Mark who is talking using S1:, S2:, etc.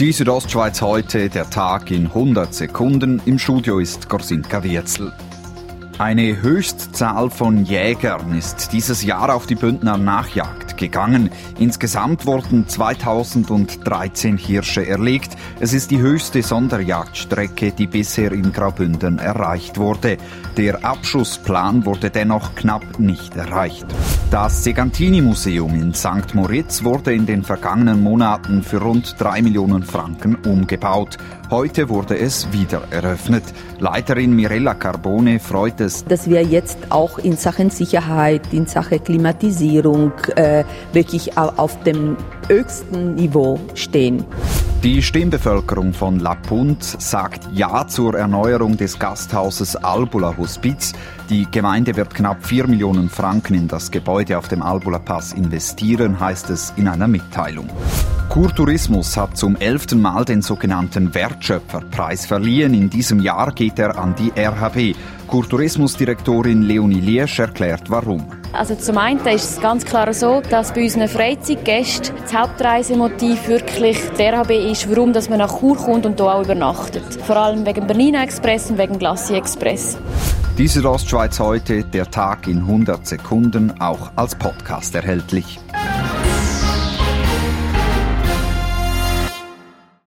S1: Die Südostschweiz heute, der Tag in 100 Sekunden. Im Studio ist Gorsinka Wirzel. Eine Höchstzahl von Jägern ist dieses Jahr auf die Bündner Nachjagd gegangen. Insgesamt wurden 2013 Hirsche erlegt. Es ist die höchste Sonderjagdstrecke, die bisher in Graubünden erreicht wurde. Der Abschussplan wurde dennoch knapp nicht erreicht. Das Segantini-Museum in St. Moritz wurde in den vergangenen Monaten für rund drei Millionen Franken umgebaut. Heute wurde es wieder eröffnet. Leiterin Mirella Carbone freut es,
S2: dass wir jetzt auch in Sachen Sicherheit, in Sachen Klimatisierung äh, wirklich auf dem höchsten Niveau stehen.
S1: Die Stimmbevölkerung von La Punt sagt Ja zur Erneuerung des Gasthauses Albula Hospiz. Die Gemeinde wird knapp 4 Millionen Franken in das Gebäude auf dem Albula Pass investieren, heißt es in einer Mitteilung. Kurtourismus hat zum elften Mal den sogenannten Wertschöpferpreis verliehen. In diesem Jahr geht er an die RHB. Kurtourismusdirektorin Leonie Liesch erklärt warum.
S3: Also zum einen ist es ganz klar so, dass bei unseren Freizeitgästen das Hauptreisemotiv wirklich der RHB ist, warum dass man nach Chur kommt und hier auch übernachtet. Vor allem wegen Bernina Express und wegen Glacier Express.
S1: Diese Ostschweiz heute, der Tag in 100 Sekunden, auch als Podcast erhältlich.